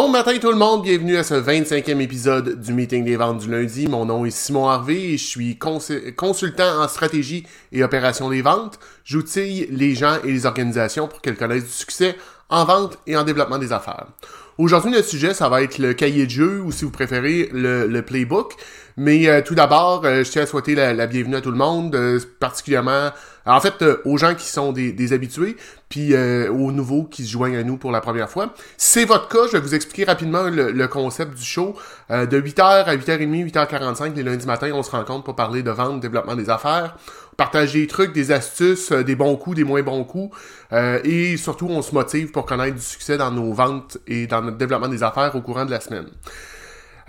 Bon matin tout le monde, bienvenue à ce 25e épisode du Meeting des ventes du lundi. Mon nom est Simon Harvey et je suis consultant en stratégie et opération des ventes. J'outille les gens et les organisations pour qu'elles connaissent du succès en vente et en développement des affaires. Aujourd'hui, le sujet, ça va être le cahier de jeu ou si vous préférez, le, playbook. Mais euh, tout d'abord, euh, je tiens à souhaiter la, bienvenue à tout le monde, euh, particulièrement, en fait, aux gens qui sont des, habitués, puis aux nouveaux qui se joignent à nous pour la première fois. Si c'est votre cas, je vais vous expliquer rapidement le, concept du show. de 8h à 8h30, 8h45, les lundis matins, on se rencontre pour parler de vente, développement des affaires partager des trucs, des astuces, des bons coups, des moins bons coups. et surtout, on se motive pour connaître du succès dans nos ventes et dans notre développement des affaires au courant de la semaine.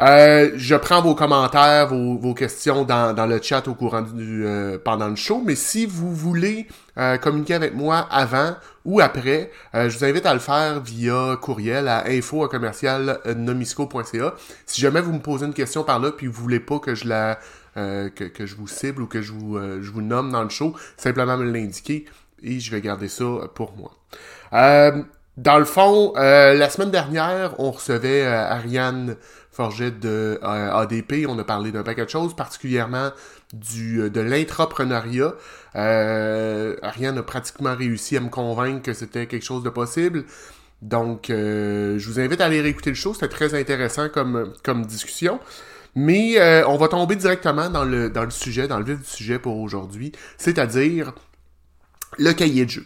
Euh, je prends vos commentaires, vos, questions dans, le chat au courant du euh, pendant le show. Mais si vous voulez euh, communiquer avec moi avant ou après, je vous invite à le faire via courriel à info nomisco.ca. Si jamais vous me posez une question par là puis vous voulez pas que je la que, je vous cible ou que je vous, je vous nomme dans le show, simplement me l'indiquer et je vais garder ça pour moi. Dans le fond, euh, la semaine dernière, on recevait euh, Ariane De euh, ADP. On a parlé d'un paquet de choses, particulièrement du de l'intrapreneuriat. Ariane a pratiquement réussi à me convaincre que c'était quelque chose de possible. Donc, je vous invite à aller réécouter le show. C'était très intéressant comme, comme discussion. Mais on va tomber directement dans le, dans le sujet, dans le vif du sujet pour aujourd'hui, c'est-à-dire le cahier de jeu.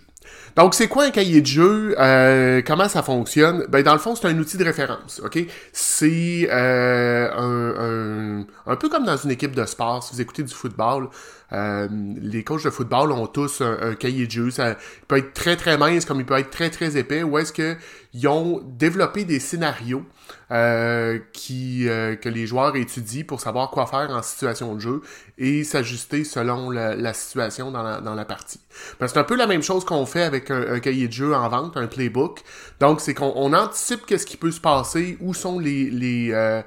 Donc, c'est quoi un cahier de jeu? Euh, comment ça fonctionne? Ben, dans le fond, c'est un outil de référence, OK? C'est euh, un, un, peu comme dans une équipe de sport. Si vous écoutez du football, euh, les coachs de football ont tous un, cahier de jeu. Ça peut être très, très mince comme il peut être très, très épais. Ou est-ce qu'ils ont développé des scénarios euh, qui, euh, que les joueurs étudient pour savoir quoi faire en situation de jeu et s'ajuster selon la, situation dans la, dans la partie. C'est un peu la même chose qu'on fait avec un, cahier de jeu en vente, un playbook. Donc, c'est qu'on anticipe qu'est-ce qui peut se passer, où sont les, les, euh,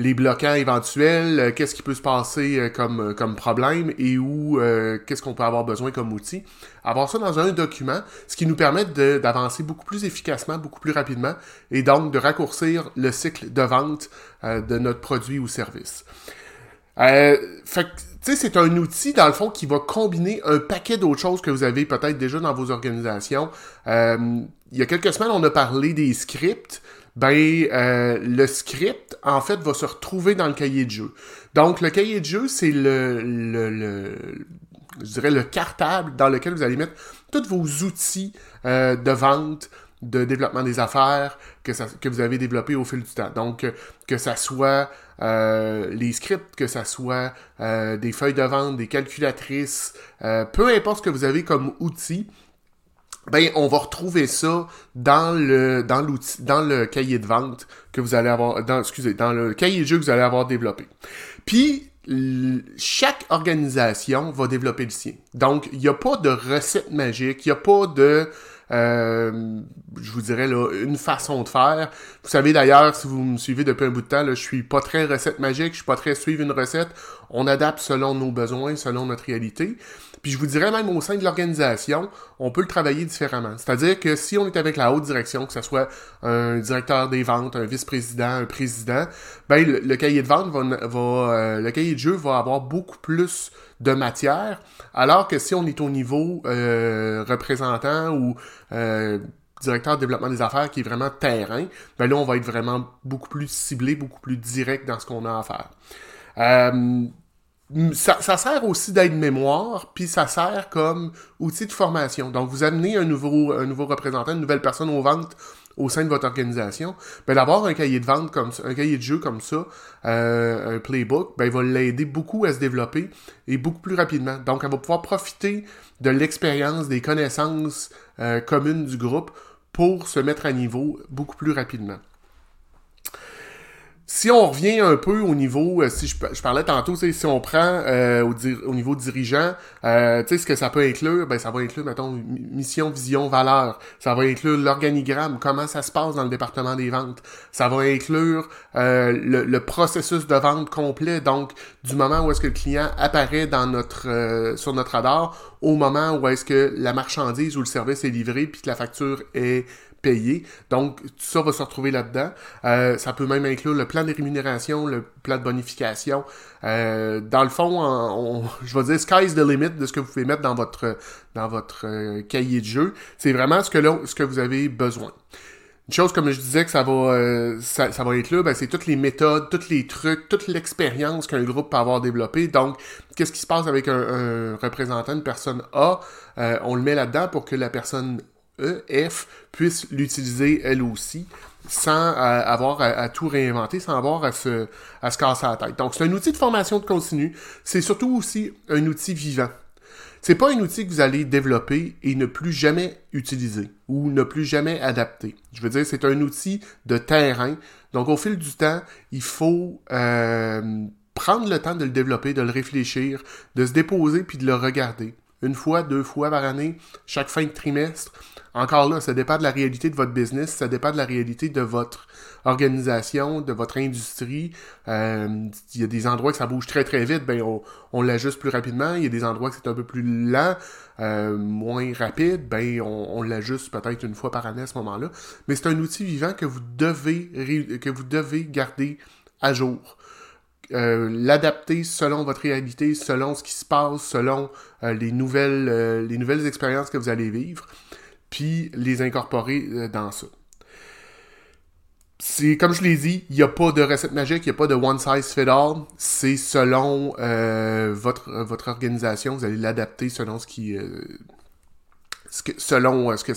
les bloquants éventuels, euh, qu'est-ce qui peut se passer euh, comme, euh, comme problème et où qu'est-ce qu'on peut avoir besoin comme outil. Avoir ça dans un document, ce qui nous permet d'avancer beaucoup plus efficacement, beaucoup plus rapidement et donc de raccourcir le cycle de vente de notre produit ou service. fait tu sais, c'est un outil, dans le fond, qui va combiner un paquet d'autres choses que vous avez peut-être déjà dans vos organisations. il y a quelques semaines, on a parlé des scripts ben euh, le script, en fait, va se retrouver dans le cahier de jeu. Donc, le cahier de jeu, c'est le, je dirais le cartable dans lequel vous allez mettre tous vos outils euh, de vente, de développement des affaires que, que vous avez développés au fil du temps. Donc, que ça soit euh, les scripts, que ça soit des feuilles de vente, des calculatrices, peu importe ce que vous avez comme outil, ben on va retrouver ça dans le dans l'outil dans le cahier de vente que vous allez avoir excusez dans le cahier de jeu que vous allez avoir développé. Puis chaque organisation va développer le sien. Donc il n'y a pas de recette magique, il n'y a pas de euh, je vous dirais là, une façon de faire. Vous savez d'ailleurs, si vous me suivez depuis un bout de temps, là, je suis pas très recette magique, je suis pas très suivre une recette. On adapte selon nos besoins, selon notre réalité. Puis je vous dirais même au sein de l'organisation, on peut le travailler différemment. C'est-à-dire que si on est avec la haute direction, que ce soit un directeur des ventes, un vice-président, un président, ben le, cahier de vente va, va euh, le cahier de jeu va avoir beaucoup plus de matière, alors que si on est au niveau euh, représentant ou euh, directeur de développement des affaires qui est vraiment terrain, ben là on va être vraiment beaucoup plus ciblé, beaucoup plus direct dans ce qu'on a à faire. Ça, ça, sert aussi d'aide-mémoire, puis ça sert comme outil de formation. Donc, vous amenez un nouveau, un nouveau représentant, une nouvelle personne aux ventes au sein de votre organisation, ben d'avoir un cahier de vente comme ça, un cahier de jeu comme ça, euh, un playbook, ben il va l'aider beaucoup à se développer et beaucoup plus rapidement. Donc, elle va pouvoir profiter de l'expérience, des connaissances euh, communes du groupe pour se mettre à niveau beaucoup plus rapidement. Si on revient un peu au niveau, euh, si je, parlais tantôt, si on prend euh, au, niveau dirigeant, euh, tu sais, ce que ça peut inclure, ben ça va inclure, mettons, mission, vision, valeur. Ça va inclure l'organigramme, comment ça se passe dans le département des ventes. Ça va inclure le, processus de vente complet, donc du moment où est-ce que le client apparaît dans notre sur notre radar au moment où est-ce que la marchandise ou le service est livré puis que la facture est payer. Donc, tout ça va se retrouver là-dedans. Euh, ça peut même inclure le plan de rémunération, le plan de bonification. Euh, dans le fond, je vais dire sky's the limit de ce que vous pouvez mettre dans votre dans votre euh, cahier de jeu. C'est vraiment ce que là, ce que vous avez besoin. Une chose, comme je disais, que ça va, euh, ça, va être là, ben, c'est toutes les méthodes, tous les trucs, toute l'expérience qu'un groupe peut avoir développé. Donc, qu'est-ce qui se passe avec un, représentant, une personne A? Euh, on le met là-dedans pour que la personne E, F, puisse l'utiliser elle aussi sans euh, avoir à, tout réinventer, sans avoir à se, casser la tête. Donc, c'est un outil de formation de continu. C'est surtout aussi un outil vivant. C'est pas un outil que vous allez développer et ne plus jamais utiliser ou ne plus jamais adapter. Je veux dire, c'est un outil de terrain. Donc, au fil du temps, il faut euh, prendre le temps de le développer, de le réfléchir, de se déposer puis de le regarder. Une fois, deux fois par année, chaque fin de trimestre, encore là, ça dépend de la réalité de votre business, ça dépend de la réalité de votre organisation, de votre industrie. Euh, il y a des endroits que ça bouge très très vite, ben on, on l'ajuste plus rapidement. Il y a des endroits que c'est un peu plus lent, euh, moins rapide, ben on, on l'ajuste peut-être une fois par année à ce moment-là. Mais c'est un outil vivant que vous devez que vous devez garder à jour. Euh, l'adapter selon votre réalité, selon ce qui se passe, selon les nouvelles les nouvelles expériences que vous allez vivre puis les incorporer euh, dans ça. C'est comme je l'ai dit, il n'y a pas de recette magique, il n'y a pas de one size fit all. C'est selon euh, votre, votre organisation, vous allez l'adapter selon ce qui. Euh, selon ce que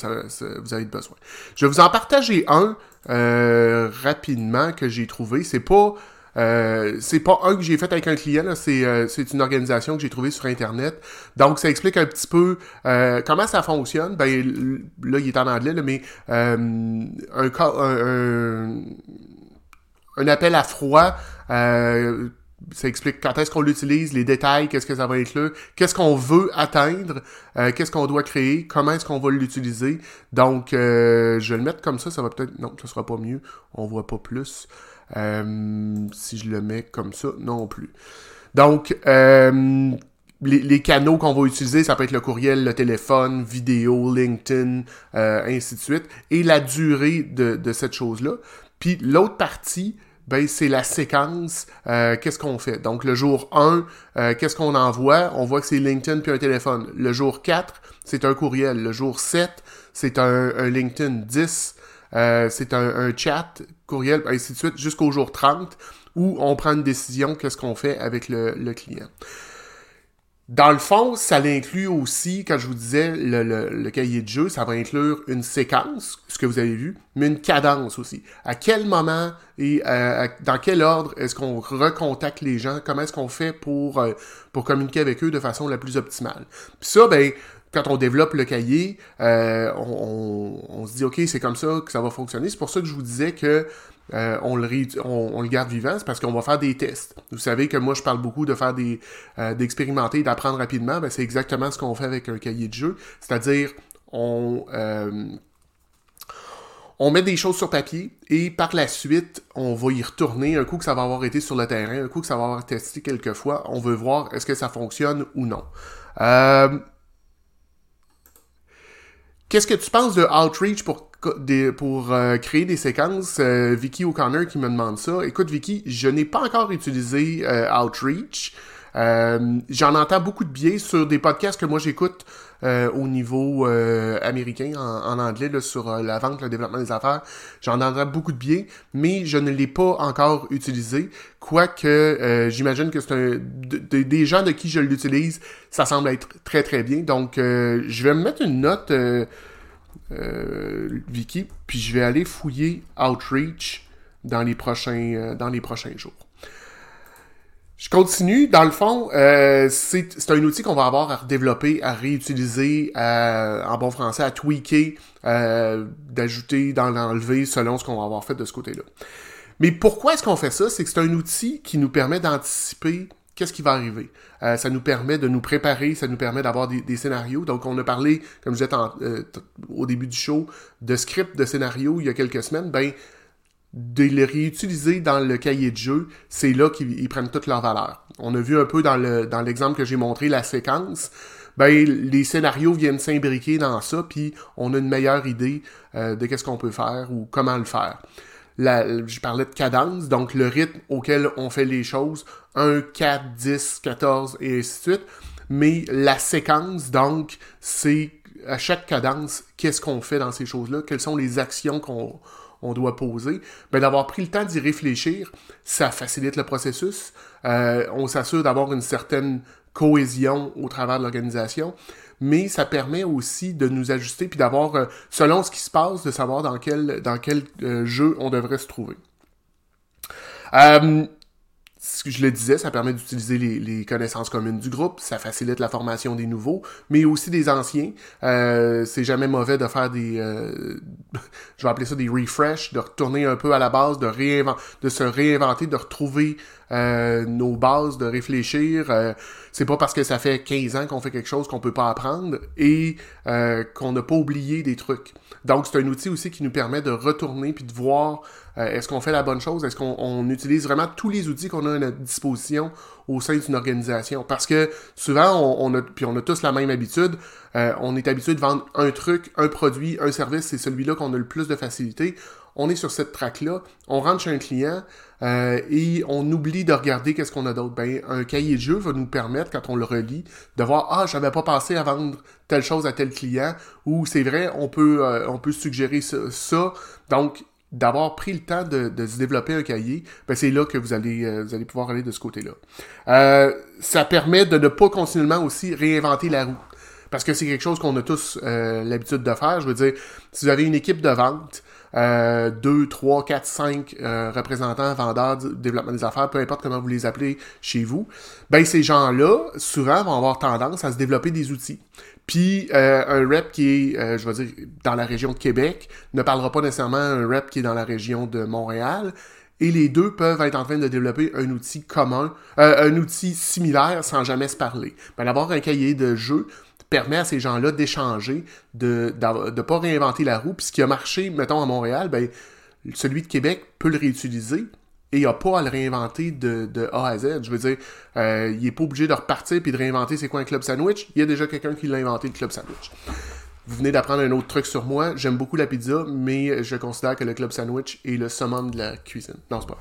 vous avez besoin. Je vais vous en partager un rapidement que j'ai trouvé. C'est pas euh, c'est pas un que j'ai fait avec un client, euh, c'est une organisation que j'ai trouvée sur Internet. Donc, ça explique un petit peu euh, comment ça fonctionne. Ben, là, il est en anglais, mais un, un, un, appel à froid, ça explique quand est-ce qu'on l'utilise, les détails, qu'est-ce que ça va inclure, qu'est-ce qu'on veut atteindre, qu'est-ce qu'on doit créer, comment est-ce qu'on va l'utiliser. Donc, je vais le mettre comme ça, ça va peut-être... Non, ce sera pas mieux, on voit pas plus. Euh, si je le mets comme ça, non plus. Donc, euh, les, canaux qu'on va utiliser, ça peut être le courriel, le téléphone, vidéo, LinkedIn, euh, ainsi de suite, et la durée de, cette chose-là. Puis l'autre partie, ben, c'est la séquence, qu'est-ce qu'on fait? Donc, le jour 1, qu'est-ce qu'on envoie? On voit que c'est LinkedIn puis un téléphone. Le jour 4, c'est un courriel. Le jour 7, c'est un, un LinkedIn 10. Euh, c'est un, chat, courriel, ainsi de suite, jusqu'au jour 30, où on prend une décision, qu'est-ce qu'on fait avec le, client. Dans le fond, ça l'inclut aussi, quand je vous disais le, cahier de jeu, ça va inclure une séquence, ce que vous avez vu, mais une cadence aussi. À quel moment et euh, dans quel ordre est-ce qu'on recontacte les gens? Comment est-ce qu'on fait pour, euh, pour communiquer avec eux de façon la plus optimale? Puis ça, ben, quand on développe le cahier, euh, on, se dit OK, c'est comme ça que ça va fonctionner. C'est pour ça que je vous disais que euh, on, le garde vivant, c'est parce qu'on va faire des tests. Vous savez que moi je parle beaucoup de faire des euh, d'expérimenter, d'apprendre rapidement. Ben, c'est exactement ce qu'on fait avec un cahier de jeu. C'est-à-dire on on met des choses sur papier et par la suite, on va y retourner un coup que ça va avoir été sur le terrain, un coup que ça va avoir testé quelques fois. On veut voir est-ce que ça fonctionne ou non. Euh, Qu'est-ce que tu penses de Outreach pour, euh, créer des séquences? Euh, Vicky O'Connor qui me demande ça. Écoute, Vicky, je n'ai pas encore utilisé euh, Outreach. J'en entends beaucoup de biais sur des podcasts que moi j'écoute au niveau américain, en, anglais, sur la vente, le développement des affaires. J'en entends beaucoup de biais, mais je ne l'ai pas encore utilisé. Quoique, j'imagine que c'est des gens de qui je l'utilise, ça semble être très très bien. Donc, je vais me mettre une note euh, Vicky, puis je vais aller fouiller Outreach dans les prochains, euh, dans les prochains jours. Je continue. Dans le fond, euh, c'est un outil qu'on va avoir à développer, à réutiliser, en bon français, à tweaker, d'ajouter, d'en enlever selon ce qu'on va avoir fait de ce côté-là. Mais pourquoi est-ce qu'on fait ça? C'est que c'est un outil qui nous permet d'anticiper qu'est-ce qui va arriver. Euh, ça nous permet de nous préparer, ça nous permet d'avoir des, scénarios. Donc, on a parlé, comme je disais euh, au début du show, de script de scénario il y a quelques semaines. Ben, de les réutiliser dans le cahier de jeu, c'est là qu'ils prennent toute leur valeur. On a vu un peu dans l'exemple dans que j'ai montré la séquence. ben les scénarios viennent s'imbriquer dans ça, puis on a une meilleure idée euh, de qu'est-ce qu'on peut faire ou comment le faire. je parlais de cadence, donc le rythme auquel on fait les choses, 1, 4, 10, 14 et ainsi de suite. Mais la séquence, donc, c'est à chaque cadence, qu'est-ce qu'on fait dans ces choses-là, quelles sont les actions qu'on on doit poser, ben, d'avoir pris le temps d'y réfléchir, ça facilite le processus. Euh, on s'assure d'avoir une certaine cohésion au travers de l'organisation, mais ça permet aussi de nous ajuster puis d'avoir, euh, selon ce qui se passe, de savoir dans quel, dans quel euh, jeu on devrait se trouver je le disais, ça permet d'utiliser les, connaissances communes du groupe, ça facilite la formation des nouveaux, mais aussi des anciens. Euh, c'est jamais mauvais de faire des, euh, je vais appeler ça des refresh, de retourner un peu à la base, de réinventer, de se réinventer, de retrouver euh, nos bases, de réfléchir. Euh, c'est pas parce que ça fait 15 ans qu'on fait quelque chose qu'on peut pas apprendre et euh, qu'on n'a pas oublié des trucs. Donc c'est un outil aussi qui nous permet de retourner puis de voir est-ce qu'on fait la bonne chose, est-ce qu'on utilise vraiment tous les outils qu'on a à notre disposition au sein d'une organisation? Parce que souvent, on, on, a, puis on a tous la même habitude, on est habitué de vendre un truc, un produit, un service, c'est celui-là qu'on a le plus de facilité on est sur cette track-là, on rentre chez un client euh, et on oublie de regarder qu'est-ce qu'on a d'autre. Ben, un cahier de jeu va nous permettre, quand on le relit, de voir Ah, j'avais pas pensé à vendre telle chose à tel client, ou c'est vrai, on peut, euh, suggérer ça. Donc, d'avoir pris le temps de, se développer un cahier, ben c'est là que vous allez, euh, vous allez pouvoir aller de ce côté-là. ça permet de ne pas continuellement aussi réinventer la roue. Parce que c'est quelque chose qu'on a tous l'habitude de faire. Je veux dire, si vous avez une équipe de vente, 2, 3, 4, 5 représentants, vendeurs, développement des affaires, peu importe comment vous les appelez chez vous, ben ces gens-là, souvent, vont avoir tendance à se développer des outils. Puis euh, un rep qui est, euh, je vais dire, dans la région de Québec ne parlera pas nécessairement un rep qui est dans la région de Montréal. Et les deux peuvent être en train de développer un outil commun, euh, un outil similaire sans jamais se parler. Ben, D'avoir un cahier de jeu, permet à ces gens-là d'échanger, de ne pas réinventer la roue. Puis ce qui a marché, mettons, à Montréal, ben, celui de Québec peut le réutiliser et il n'a pas à le réinventer de, A à Z. Je veux dire, euh, il n'est pas obligé de repartir puis de réinventer c'est quoi un club sandwich. Il y a déjà quelqu'un qui l'a inventé, le club sandwich. Vous venez d'apprendre un autre truc sur moi. J'aime beaucoup la pizza, mais je considère que le club sandwich est le summum de la cuisine. Non, c'est pas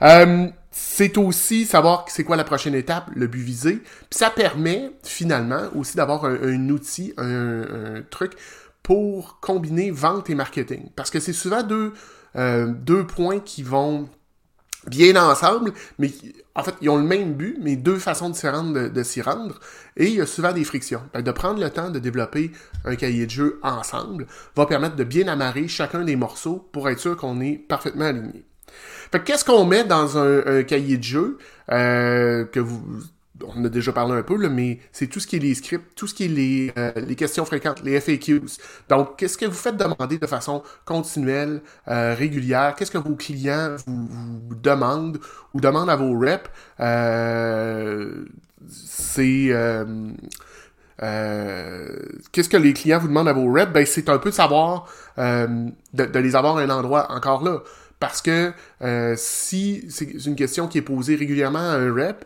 vrai. Euh, c'est aussi savoir c'est quoi la prochaine étape, le but visé. Puis ça permet finalement aussi d'avoir un, outil, un, truc pour combiner vente et marketing. Parce que c'est souvent deux, euh, deux points qui vont bien ensemble, mais en fait, ils ont le même but, mais deux façons différentes de, s'y rendre. Et il y a souvent des frictions. de prendre le temps de développer un cahier de jeu ensemble va permettre de bien amarrer chacun des morceaux pour être sûr qu'on est parfaitement aligné. Fait qu'est-ce qu'on met dans un, cahier de jeu euh, que vous on a déjà parlé un peu, là, mais c'est tout ce qui est les scripts, tout ce qui est les, euh, les questions fréquentes, les FAQs. Donc, qu'est-ce que vous faites demander de façon continuelle, euh, régulière? Qu'est-ce que vos clients vous, demandent ou demandent à vos reps? Euh, c'est... qu'est-ce que les clients vous demandent à vos reps? Ben, c'est un peu de savoir, de, de, les avoir à un endroit encore là. Parce que si c'est une question qui est posée régulièrement à un rep,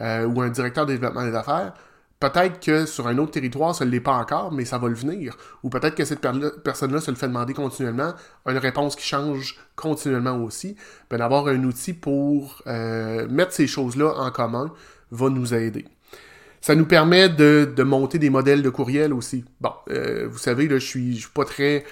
euh, ou un directeur de développement des affaires, peut-être que sur un autre territoire, ça ne l'est pas encore, mais ça va le venir. Ou peut-être que cette personne-là se le fait demander continuellement, une réponse qui change continuellement aussi. Ben, d'avoir un outil pour euh, mettre ces choses-là en commun va nous aider. Ça nous permet de, monter des modèles de courriel aussi. Bon, euh, vous savez, là, je suis, suis pas très...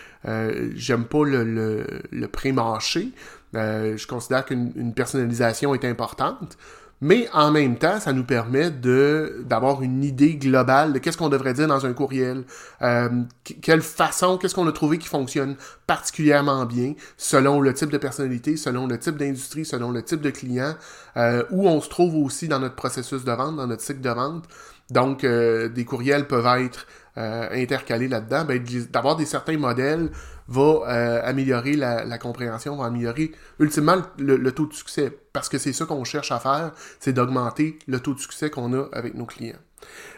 J'aime pas le, le, le pré-marché. je considère qu'une personnalisation est importante. Mais en même temps, ça nous permet de d'avoir une idée globale de qu'est-ce qu'on devrait dire dans un courriel, euh, quelle façon, qu'est-ce qu'on a trouvé qui fonctionne particulièrement bien selon le type de personnalité, selon le type d'industrie, selon le type de client, euh, où on se trouve aussi dans notre processus de vente, dans notre cycle de vente. Donc, euh, des courriels peuvent être euh, intercalés là-dedans. Ben, d'avoir des certains modèles va euh, améliorer la, compréhension, va améliorer ultimement le, taux de succès. Parce que c'est ça qu'on cherche à faire, c'est d'augmenter le taux de succès qu'on a avec nos clients.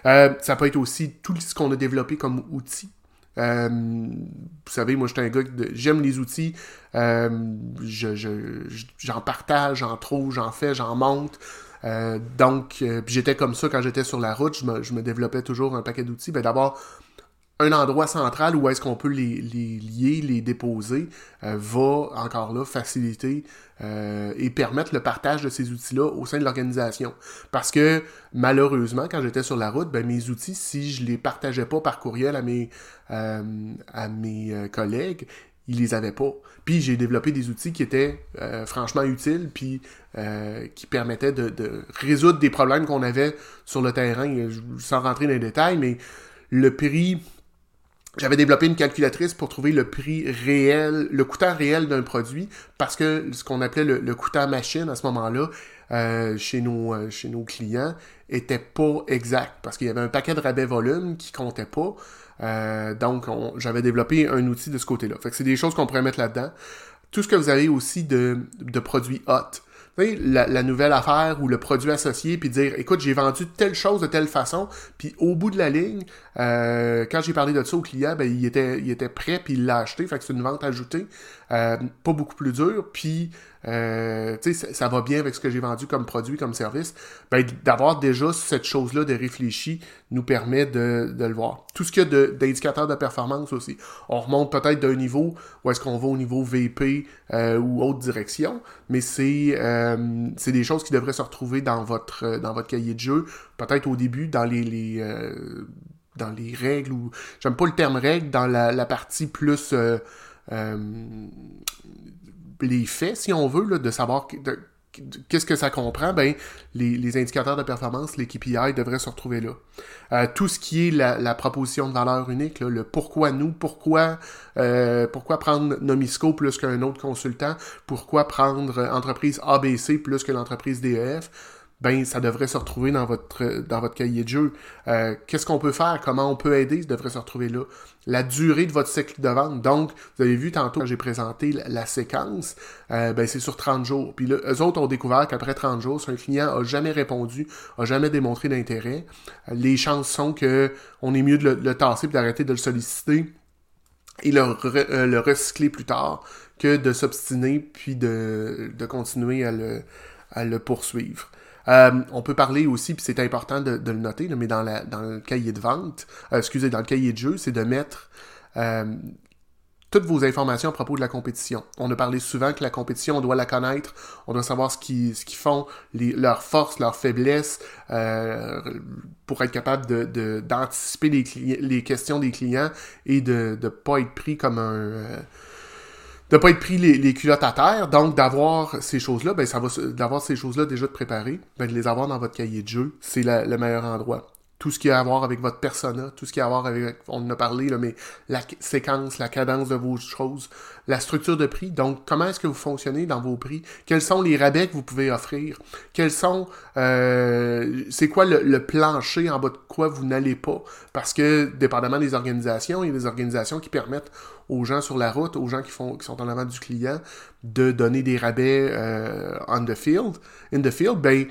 ça peut être aussi tout ce qu'on a développé comme outil. vous savez, moi, je suis un gars. J'aime les outils. j'en partage, j'en trouve, j'en fais, j'en monte. donc, j'étais comme ça quand j'étais sur la route, je me, je me développais toujours un paquet d'outils. Ben, D'abord, un endroit central où est-ce qu'on peut les, lier, les déposer, euh, va encore là faciliter euh, et permettre le partage de ces outils-là au sein de l'organisation. Parce que malheureusement, quand j'étais sur la route, ben, mes outils, si je les partageais pas par courriel à mes, euh, à mes collègues, ils les avaient pas. Puis j'ai développé des outils qui étaient franchement utiles, puis qui permettaient de, de, résoudre des problèmes qu'on avait sur le terrain, sans rentrer dans les détails, mais le prix j'avais développé une calculatrice pour trouver le prix réel, le coûtant réel d'un produit, parce que ce qu'on appelait le, le coûtant machine à ce moment-là, euh, chez, nos, euh, chez nos clients, était pas exact, parce qu'il y avait un paquet de rabais volume qui comptait pas. Euh, donc, j'avais développé un outil de ce côté-là. Fait que c'est des choses qu'on pourrait mettre là-dedans. Tout ce que vous avez aussi de, de produits hot la, nouvelle affaire ou le produit associé, puis dire, écoute, j'ai vendu telle chose de telle façon, puis au bout de la ligne, euh, quand j'ai parlé de ça au client, ben, il était, il était prêt, puis il l'a acheté, fait que c'est une vente ajoutée, euh, pas beaucoup plus dure, puis euh, ça, ça va bien avec ce que j'ai vendu comme produit, comme service, ben, d'avoir déjà cette chose-là de réfléchi nous permet de, de le voir. Tout ce qu'il y a d'indicateurs de, performance aussi. On remonte peut-être d'un niveau où est-ce qu'on va au niveau VP euh, ou autre direction, mais c'est euh, des choses qui devraient se retrouver dans votre, dans votre cahier de jeu, peut-être au début, dans les, les euh, dans les règles, ou j'aime pas le terme règle, dans la, la partie plus les faits, si on veut, là, de savoir qu'est-ce que ça comprend, ben, les, indicateurs de performance, les KPI devraient se retrouver là. Euh, tout ce qui est la, proposition de valeur unique, le pourquoi nous, pourquoi, euh, pourquoi prendre Nomisco plus qu'un autre consultant, pourquoi prendre entreprise ABC plus que l'entreprise DEF, ben ça devrait se retrouver dans votre dans votre cahier de jeu. Euh, qu'est-ce qu'on peut faire, comment on peut aider, ça devrait se retrouver là. La durée de votre cycle de vente. Donc, vous avez vu tantôt j'ai présenté la, séquence, euh, ben c'est sur 30 jours. Puis là, eux autres ont découvert qu'après 30 jours, si un client a jamais répondu, a jamais démontré d'intérêt, les chances sont que on est mieux de le, tasser et d'arrêter de le solliciter et le, euh, le recycler plus tard que de s'obstiner puis de, de continuer à le, à le poursuivre. Euh, on peut parler aussi, puis c'est important de, le noter, mais dans, le cahier de vente, euh, excusez, dans le cahier de jeu, c'est de mettre euh, toutes vos informations à propos de la compétition. On a parlé souvent que la compétition, on doit la connaître, on doit savoir ce qu'ils ce qu'ils font, leurs forces, leurs faiblesses, pour être capable d'anticiper de, les, questions des clients et de ne pas être pris comme un de pas être pris les, culottes à terre, donc d'avoir ces choses-là, ben ça va d'avoir ces choses-là déjà de préparer, ben de les avoir dans votre cahier de jeu, c'est le meilleur endroit tout ce qui a à voir avec votre persona, tout ce qui a à voir avec, on en a parlé, là, mais la séquence, la cadence de vos choses, la structure de prix. Donc, comment est-ce que vous fonctionnez dans vos prix? Quels sont les rabais que vous pouvez offrir? Quels sont, euh, c'est quoi le, plancher en bas de quoi vous n'allez pas? Parce que, dépendamment des organisations, il y a des organisations qui permettent aux gens sur la route, aux gens qui, font, qui sont en avant du client, de donner des rabais euh, on the field, in the field, ben,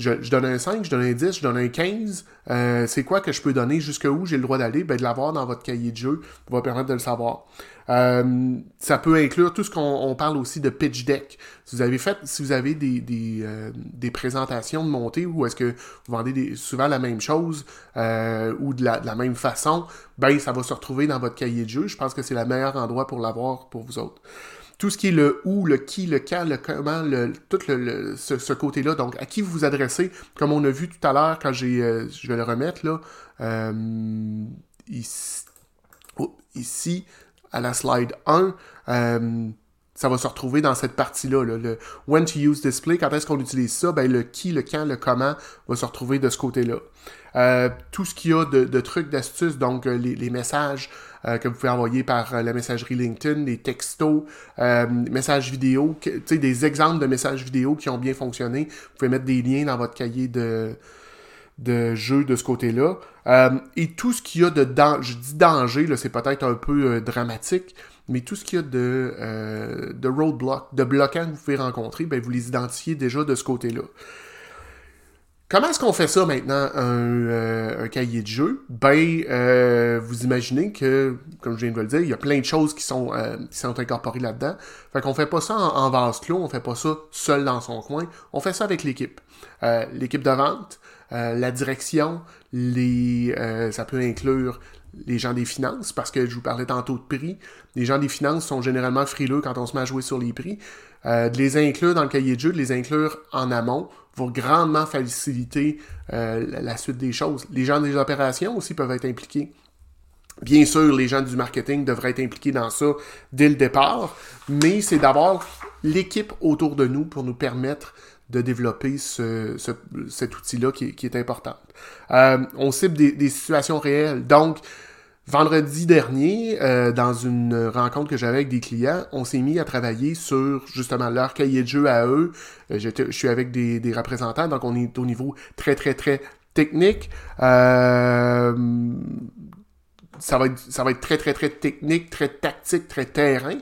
je, donne un 5, je donne un 10, je donne un 15. Euh, c'est quoi que je peux donner? Jusqu'où j'ai le droit d'aller? Ben, de l'avoir dans votre cahier de jeu va permettre de le savoir. Euh, ça peut inclure tout ce qu'on parle aussi de pitch deck. Si vous avez fait, si vous avez des, euh, présentations de montée où est-ce que vous vendez souvent la même chose ou de la, de la, même façon, ben ça va se retrouver dans votre cahier de jeu. Je pense que c'est le meilleur endroit pour l'avoir pour vous autres tout ce qui est le où, le qui, le quand, le comment, le, tout le, ce, côté-là. Donc, à qui vous vous adressez, comme on a vu tout à l'heure quand j'ai, euh, je vais le remettre là, euh, ici, oh, ici, à la slide 1, euh, ça va se retrouver dans cette partie-là. le when to use display, quand est-ce qu'on utilise ça, ben, le qui, le quand, le comment va se retrouver de ce côté-là. Euh, tout ce qu'il y a de, trucs, d'astuces, donc euh, les, messages euh, que vous pouvez envoyer par la messagerie LinkedIn, les textos, messages vidéo, des exemples de messages vidéo qui ont bien fonctionné. Vous pouvez mettre des liens dans votre cahier de, de jeu de ce côté-là. et tout ce qu'il y a de danger, je dis danger, c'est peut-être un peu dramatique, mais tout ce qu'il y a de, de roadblock, de bloquants que vous pouvez rencontrer, ben, vous les identifiez déjà de ce côté-là Comment est-ce qu'on fait ça maintenant, un, euh, cahier de jeu? Ben, euh, vous imaginez que, comme je viens de vous le dire, il y a plein de choses qui sont, euh, qui sont incorporées là-dedans. Fait qu'on fait pas ça en, en, vase clos, on fait pas ça seul dans son coin, on fait ça avec l'équipe. l'équipe de vente, la direction, les, ça peut inclure les gens des finances, parce que je vous parlais tantôt de prix. Les gens des finances sont généralement frileux quand on se met à jouer sur les prix. de les inclure dans le cahier de jeu, de les inclure en amont, va grandement faciliter euh, la suite des choses. Les gens des opérations aussi peuvent être impliqués. Bien sûr, les gens du marketing devraient être impliqués dans ça dès le départ, mais c'est d'avoir l'équipe autour de nous pour nous permettre de développer ce, cet outil-là qui, est important. Euh, on cible des, des, situations réelles. Donc, Vendredi dernier, euh, dans une rencontre que j'avais avec des clients, on s'est mis à travailler sur justement leur cahier de jeu à eux. Euh, je suis avec des, représentants, donc on est au niveau très très très technique. Euh, ça, va être, ça va être très très très technique, très tactique, très terrain.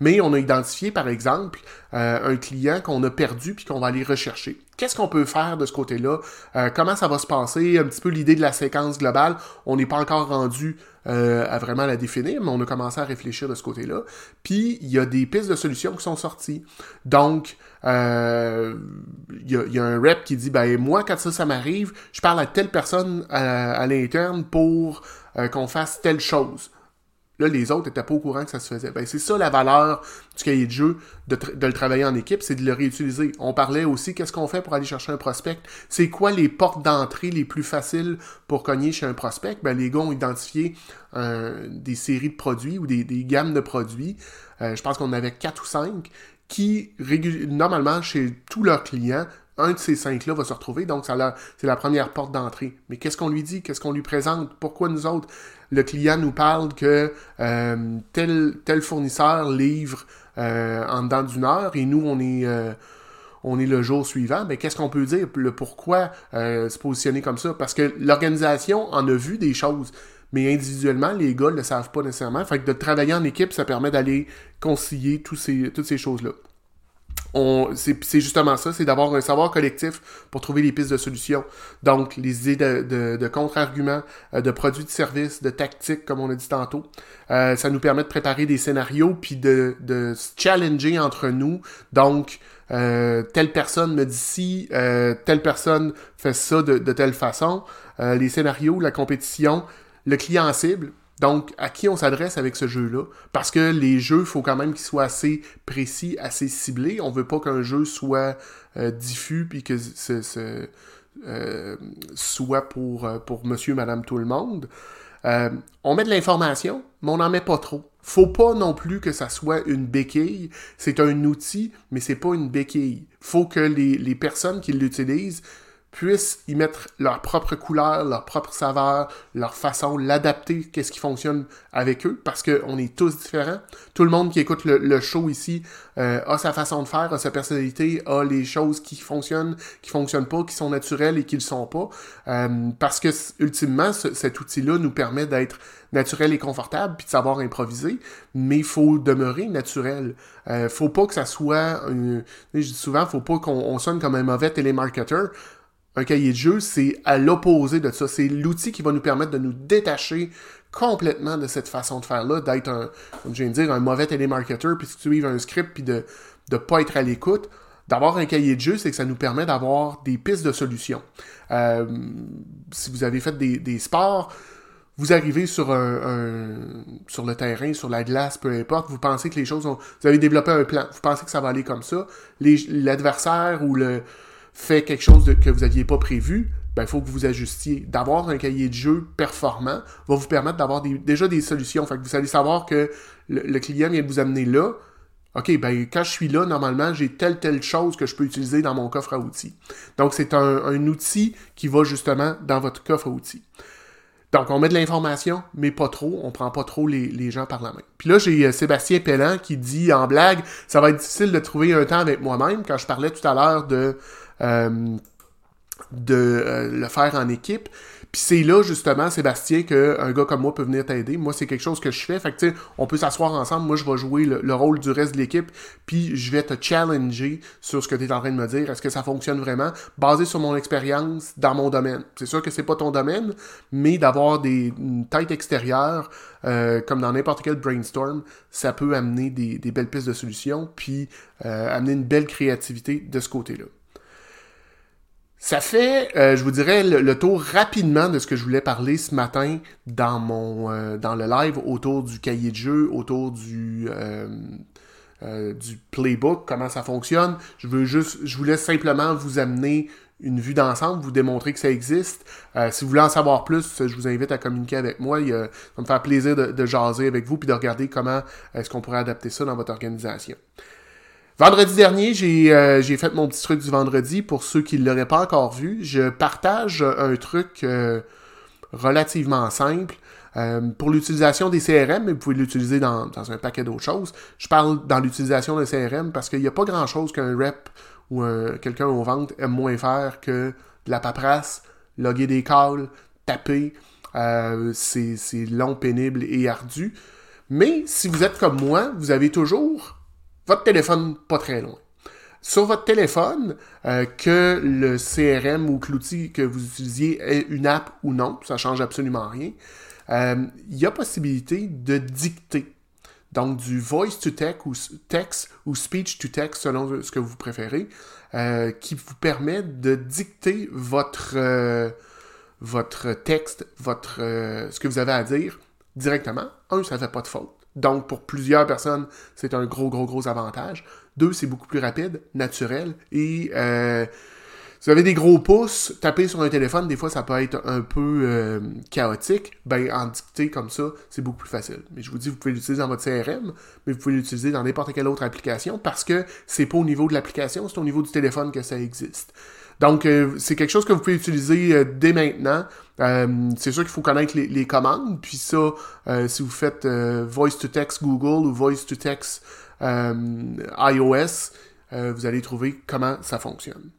Mais on a identifié, par exemple, un client qu'on a perdu puis qu'on va aller rechercher. Qu'est-ce qu'on peut faire de ce côté-là? comment ça va se passer? Un petit peu l'idée de la séquence globale. On n'est pas encore rendu euh, à vraiment la définir, mais on a commencé à réfléchir de ce côté-là. Puis, il y a des pistes de solutions qui sont sorties. Donc, euh, il y, a, un rep qui dit, ben moi, quand ça, ça m'arrive, je parle à telle personne à, l'interne pour euh, qu'on fasse telle chose. Là, les autres n'étaient pas au courant que ça se faisait. Ben, c'est ça la valeur du cahier de jeu, de, le travailler en équipe, c'est de le réutiliser. On parlait aussi, qu'est-ce qu'on fait pour aller chercher un prospect? C'est quoi les portes d'entrée les plus faciles pour cogner chez un prospect? Ben, les gars ont identifié euh, des séries de produits ou des, gammes de produits. Euh, je pense qu'on avait quatre ou cinq qui, normalement, chez tous leurs clients, un de ces cinq-là va se retrouver, donc c'est la première porte d'entrée. Mais qu'est-ce qu'on lui dit? Qu'est-ce qu'on lui présente? Pourquoi nous autres? Le client nous parle que euh, tel, fournisseur livre euh, en dedans d'une heure et nous, on est, euh, on est le jour suivant. Mais qu'est-ce qu'on peut dire? Le pourquoi se positionner comme ça? Parce que l'organisation en a vu des choses mais individuellement, les gars ne le savent pas nécessairement. Fait que de travailler en équipe, ça permet d'aller concilier toutes ces choses-là c'est justement ça, c'est d'avoir un savoir collectif pour trouver les pistes de solutions. Donc, les idées de, contre-arguments, euh, de produits de services, de tactiques, comme on a dit tantôt. Euh, ça nous permet de préparer des scénarios, puis de, se challenger entre nous. Donc, euh, telle personne me dit si, telle personne fait ça de, de telle façon. les scénarios, la compétition, le client cible, donc, à qui on s'adresse avec ce jeu-là? Parce que les jeux, il faut quand même qu'ils soient assez précis, assez ciblés. On veut pas qu'un jeu soit euh, diffus puis que ce, euh, soit pour, euh, pour monsieur, madame, tout le monde. on met de l'information, mais on n'en met pas trop. Faut pas non plus que ça soit une béquille. C'est un outil, mais c'est pas une béquille. Faut que les, les personnes qui l'utilisent puissent y mettre leur propre couleur, leur propre saveur, leur façon, l'adapter, qu'est-ce qui fonctionne avec eux, parce qu'on est tous différents. Tout le monde qui écoute le, show ici euh, a sa façon de faire, a sa personnalité, a les choses qui fonctionnent, qui fonctionnent pas, qui sont naturelles et qui ne le sont pas. Euh, parce que, ultimement, cet outil-là nous permet d'être naturel et confortable, puis de savoir improviser, mais il faut demeurer naturel. Euh, faut pas que ça soit... je dis souvent, faut pas qu'on sonne comme un mauvais télémarketeur un cahier de jeu, c'est à l'opposé de ça. C'est l'outil qui va nous permettre de nous détacher complètement de cette façon de faire-là, d'être un, comme je viens de dire, un mauvais télémarketeur, puis tu suivre un script, puis de ne pas être à l'écoute. D'avoir un cahier de jeu, c'est que ça nous permet d'avoir des pistes de solutions. Euh, si vous avez fait des, sports, vous arrivez sur un, sur le terrain, sur la glace, peu importe, vous pensez que les choses ont... Vous avez développé un plan, vous pensez que ça va aller comme ça. L'adversaire ou le, fait quelque chose que vous n'aviez pas prévu, ben, il faut que vous ajustiez. D'avoir un cahier de jeu performant va vous permettre d'avoir déjà des solutions. Fait que vous allez savoir que le, client vient de vous amener là. OK, ben quand je suis là, normalement, j'ai telle, telle chose que je peux utiliser dans mon coffre à outils. Donc, c'est un, outil qui va justement dans votre coffre à outils. Donc, on met de l'information, mais pas trop. On prend pas trop les, gens par la main. Puis là, j'ai euh, Sébastien Pellan qui dit en blague, ça va être difficile de trouver un temps avec moi-même. Quand je parlais tout à l'heure de de euh, le faire en équipe. Puis c'est là, justement, Sébastien, qu'un gars comme moi peut venir t'aider. Moi, c'est quelque chose que je fais. Fait que, on peut s'asseoir ensemble. Moi, je vais jouer le, rôle du reste de l'équipe. Puis je vais te challenger sur ce que tu es en train de me dire. Est-ce que ça fonctionne vraiment? Basé sur mon expérience dans mon domaine. C'est sûr que c'est pas ton domaine, mais d'avoir des, une tête extérieure, euh, comme dans n'importe quel brainstorm, ça peut amener des, belles pistes de solutions, puis euh, amener une belle créativité de ce côté-là. Ça fait, euh, je vous dirais, le, tour rapidement de ce que je voulais parler ce matin dans mon dans le live autour du cahier de jeu, autour du du playbook, comment ça fonctionne. Je veux juste, je voulais simplement vous amener une vue d'ensemble, vous démontrer que ça existe. Euh, si vous voulez en savoir plus, je vous invite à communiquer avec moi. Il, ça me faire plaisir de, jaser avec vous puis de regarder comment est-ce qu'on pourrait adapter ça dans votre organisation. Vendredi dernier, euh, j'ai fait mon petit truc du vendredi. Pour ceux qui ne l'auraient pas encore vu, je partage un truc euh, relativement simple. pour l'utilisation des CRM, mais vous pouvez l'utiliser dans, dans, un paquet d'autres choses. Je parle dans l'utilisation des CRM parce qu'il n'y a pas grand-chose qu'un rep ou quelqu'un aux ventes aime moins faire que de la paperasse, loguer des calls, taper. Euh, c'est long, pénible et ardu. Mais si vous êtes comme moi, vous avez toujours votre téléphone pas très loin. Sur votre téléphone, euh, que le CRM ou que l'outil que vous utilisiez ait une app ou non, ça change absolument rien. Euh, il y a possibilité de dicter donc, du voice to text ou, text ou speech to text, selon ce que vous préférez, euh, qui vous permet de dicter votre, votre texte, votre, ce que vous avez à dire directement. Un, ça ne fait pas de faute. Donc, pour plusieurs personnes, c'est un gros, gros, gros avantage. Deux, c'est beaucoup plus rapide, naturel et si vous avez des gros pouces, taper sur un téléphone, des fois, ça peut être un peu euh, chaotique. Ben, en dicter comme ça, c'est beaucoup plus facile. Mais je vous dis, vous pouvez l'utiliser dans votre CRM, mais vous pouvez l'utiliser dans n'importe quelle autre application parce que c'est pas au niveau de l'application, c'est au niveau du téléphone que ça existe. Donc, euh, c'est quelque chose que vous pouvez utiliser euh, dès maintenant. c'est sûr qu'il faut connaître les, les, commandes. Puis ça, si vous faites Voice to Text Google ou Voice to Text iOS, vous allez trouver comment ça fonctionne.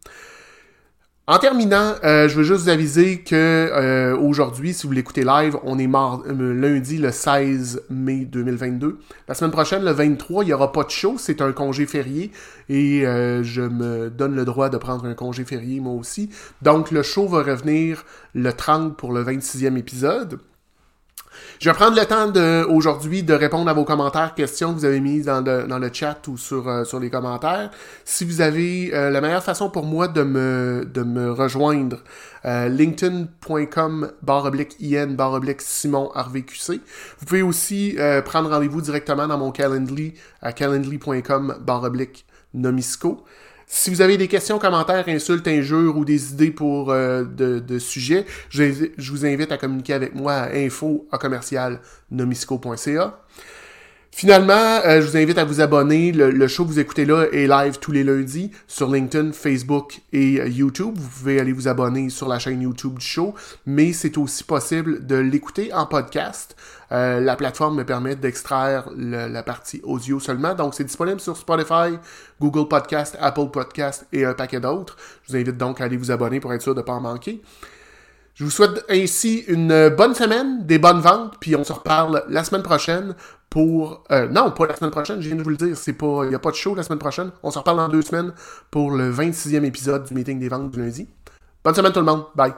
En terminant, euh, je veux juste vous aviser que euh, aujourd'hui, si vous l'écoutez live, on est mort, euh, lundi le 16 mai 2022. La semaine prochaine, le 23, il n'y aura pas de show, c'est un congé férié et je me donne le droit de prendre un congé férié moi aussi. Donc le show va revenir le 30 pour le 26e épisode. Je vais prendre le temps aujourd'hui de répondre à vos commentaires, questions que vous avez mises dans le, chat ou sur, euh, sur les commentaires. Si vous avez euh, la meilleure façon pour moi de me, rejoindre, euh, linkedin.com barre oblique IN barre oblique Simon QC. Vous pouvez aussi prendre rendez-vous directement dans mon Calendly à calendly.com barre oblique Nomisco. Si vous avez des questions, commentaires, insultes, injures ou des idées pour euh, de, sujets, je, vous invite à communiquer avec moi à info Finalement, euh, je vous invite à vous abonner. Le, show que vous écoutez là est live tous les lundis sur LinkedIn, Facebook et euh, YouTube. Vous pouvez aller vous abonner sur la chaîne YouTube du show, mais c'est aussi possible de l'écouter en podcast. Euh, la plateforme me permet d'extraire la partie audio seulement, donc c'est disponible sur Spotify, Google Podcast, Apple Podcast et un paquet d'autres. Je vous invite donc à aller vous abonner pour être sûr de ne pas en manquer. Je vous souhaite ainsi une bonne semaine, des bonnes ventes, puis on se reparle la semaine prochaine pour... Euh, non, pas la semaine prochaine, je viens de vous le dire, il n'y a pas de show la semaine prochaine. On se reparle dans deux semaines pour le 26e épisode du meeting des ventes du lundi. Bonne semaine tout le monde, bye!